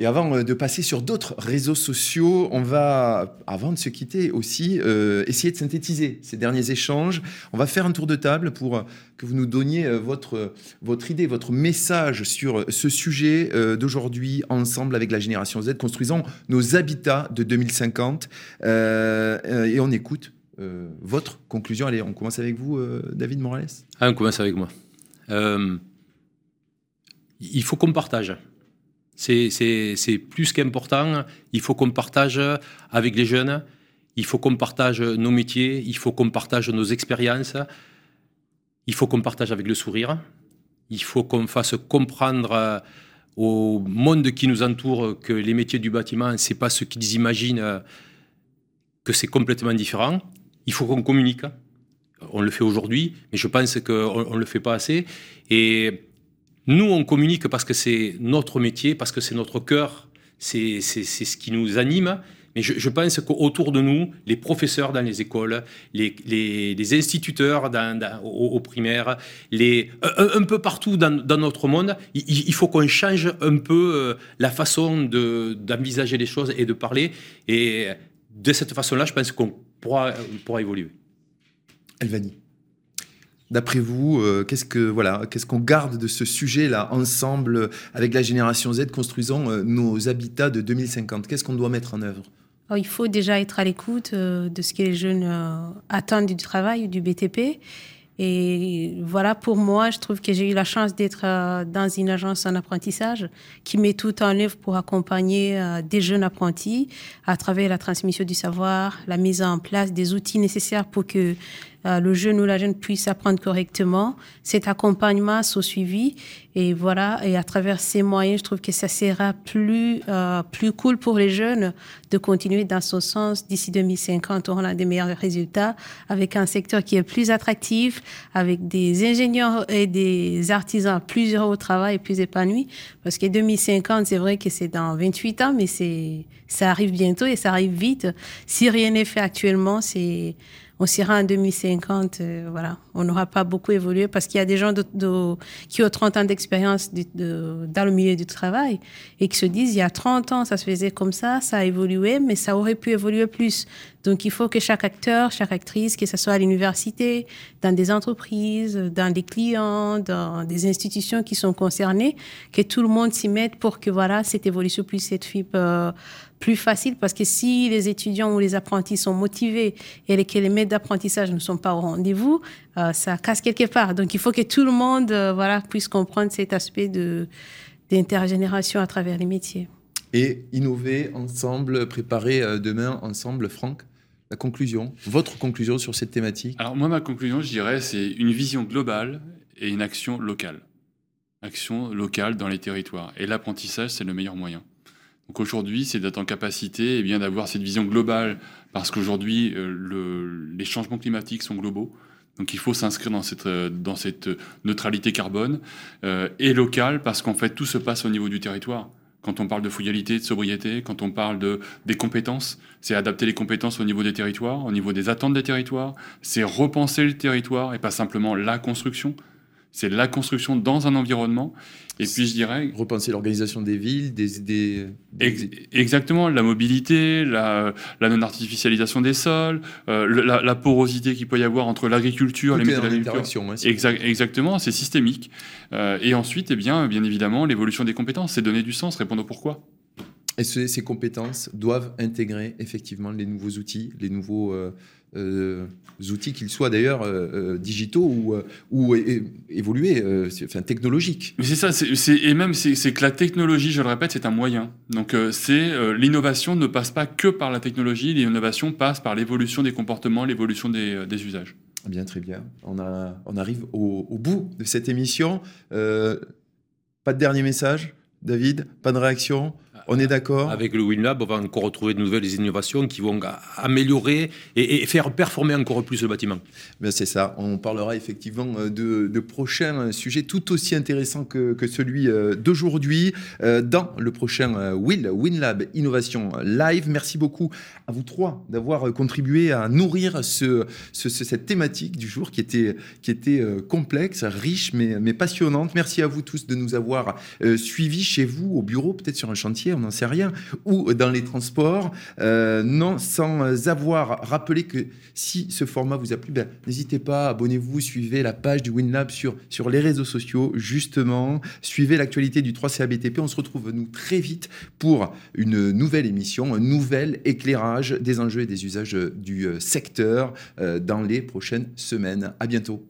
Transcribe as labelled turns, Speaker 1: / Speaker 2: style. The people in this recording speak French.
Speaker 1: Et avant euh, de passer sur d'autres réseaux sociaux, on va, avant de se quitter aussi, euh, essayer de synthétiser ces derniers échanges. On va faire un tour de table pour que vous nous donniez euh, votre, votre idée, votre message sur ce sujet d'aujourd'hui, ensemble avec la génération Z, construisons nos habitats de 2050. et on écoute votre conclusion. Allez, on commence avec vous, David Morales.
Speaker 2: Ah, on commence avec moi. il faut qu'on partage. C'est plus qu'important. Il faut qu'on partage avec les jeunes. Il faut qu'on partage nos métiers. Il faut qu'on partage nos expériences. Il faut qu'on partage avec le sourire. Il faut qu'on fasse comprendre au monde qui nous entoure que les métiers du bâtiment, c'est pas ce qu'ils imaginent, que c'est complètement différent. Il faut qu'on communique. On le fait aujourd'hui, mais je pense qu'on ne le fait pas assez. Et nous, on communique parce que c'est notre métier, parce que c'est notre cœur, c'est ce qui nous anime. Mais je, pense qu'autour de nous, les professeurs dans les écoles, les, les, instituteurs dans, au, primaire, les, un, peu partout dans, notre monde, il, faut qu'on change un peu euh, la façon d'envisager les choses et de parler. Et de cette façon-là, je pense qu'on pourra, pourra évoluer.
Speaker 1: Elvani D'après vous, euh, qu'est-ce que voilà, qu'est-ce qu'on garde de ce sujet-là ensemble avec la génération Z, construisons euh, nos habitats de 2050 Qu'est-ce qu'on doit mettre en œuvre?
Speaker 3: Oh, Il faut déjà être à l'écoute euh, de ce que les jeunes attendent du travail, du BTP. Et voilà, pour moi, je trouve que j'ai eu la chance d'être dans une agence en apprentissage qui met tout en œuvre pour accompagner des jeunes apprentis à travers la transmission du savoir, la mise en place des outils nécessaires pour que le jeune ou la jeune puisse apprendre correctement. Cet accompagnement soit suivi. Et voilà, et à travers ces moyens, je trouve que ça sera plus, euh, plus cool pour les jeunes de continuer dans ce sens. D'ici 2050, on aura des meilleurs résultats avec un secteur qui est plus attractif, avec des ingénieurs et des artisans plus heureux au travail et plus épanouis. Parce que 2050, c'est vrai que c'est dans 28 ans, mais c'est, ça arrive bientôt et ça arrive vite. Si rien n'est fait actuellement, c'est, on s'ira en 2050, euh, voilà, on n'aura pas beaucoup évolué parce qu'il y a des gens qui ont 30 ans d'expérience dans le milieu du travail et qui se disent, il y a 30 ans, ça se faisait comme ça, ça a évolué, mais ça aurait pu évoluer plus. Donc, il faut que chaque acteur, chaque actrice, que ce soit à l'université, dans des entreprises, dans des clients, dans des institutions qui sont concernées, que tout le monde s'y mette pour que, voilà, cette évolution puisse être euh, plus facile parce que si les étudiants ou les apprentis sont motivés et que les maîtres d'apprentissage ne sont pas au rendez-vous, euh, ça casse quelque part. Donc il faut que tout le monde euh, voilà, puisse comprendre cet aspect de, d'intergénération à travers les métiers.
Speaker 1: Et innover ensemble, préparer euh, demain ensemble, Franck la conclusion, votre conclusion sur cette thématique?
Speaker 4: Alors moi, ma conclusion, je dirais, c'est une vision globale et une action locale. Action locale dans les territoires. Et l'apprentissage, c'est le meilleur moyen. Donc aujourd'hui, c'est d'être en capacité eh bien d'avoir cette vision globale, parce qu'aujourd'hui, euh, les changements climatiques sont globaux. Donc il faut s'inscrire dans cette, euh, neutralité carbone euh, et locale, parce qu'en fait, tout se passe au niveau du territoire. Quand on parle de frugalité, de sobriété, quand on parle de, des compétences, c'est adapter les compétences au niveau des territoires, au niveau des attentes des territoires, c'est repenser le territoire et pas simplement la construction. C'est la construction dans un environnement. Et puis je dirais...
Speaker 1: Repenser l'organisation des villes, des...
Speaker 4: exactement, la mobilité, la, non-artificialisation des sols, euh, la, porosité qu'il peut y avoir entre l'agriculture et les métiers d'agriculture. exactement, c'est systémique. Euh, et ensuite, eh bien, bien évidemment, l'évolution des compétences, c'est donner du sens, répondre au pourquoi.
Speaker 1: Et ces compétences doivent intégrer effectivement les nouveaux outils, les nouveaux... Euh, euh, outils, qu'ils soient d'ailleurs euh, digitaux ou, ou évolués, enfin technologiques.
Speaker 4: Mais c'est ça, et même c'est que la technologie, je le répète, c'est un moyen. Donc c'est l'innovation ne passe pas que par la technologie, l'innovation passe par l'évolution des comportements, l'évolution des, des, usages.
Speaker 1: Bien, très bien. On, a, on arrive au, au, bout de cette émission. pas de dernier message, David? Pas de réaction? On est d'accord
Speaker 2: Avec le WinLab, on va encore retrouver de nouvelles innovations qui vont améliorer et, faire performer encore plus le bâtiment.
Speaker 1: Ben c'est ça. On parlera effectivement euh, de, prochains sujets tout aussi intéressants que, celui euh, d'aujourd'hui euh, dans le prochain Will, WinLab Innovation Live. Merci beaucoup à vous trois d'avoir contribué à nourrir ce, cette thématique du jour qui était, qui était complexe, riche mais, mais passionnante. Merci à vous tous de nous avoir suivis chez vous, au bureau, peut-être sur un chantier on n'en sait rien, ou dans les transports, euh, non, sans avoir rappelé que si ce format vous a plu, ben, n'hésitez pas, abonnez-vous, suivez la page du WinLab sur, sur les réseaux sociaux, justement, suivez l'actualité du 3CABTP. On se retrouve, nous, très vite pour une nouvelle émission, un nouvel éclairage des enjeux et des usages du euh, secteur euh, dans les prochaines semaines. À bientôt.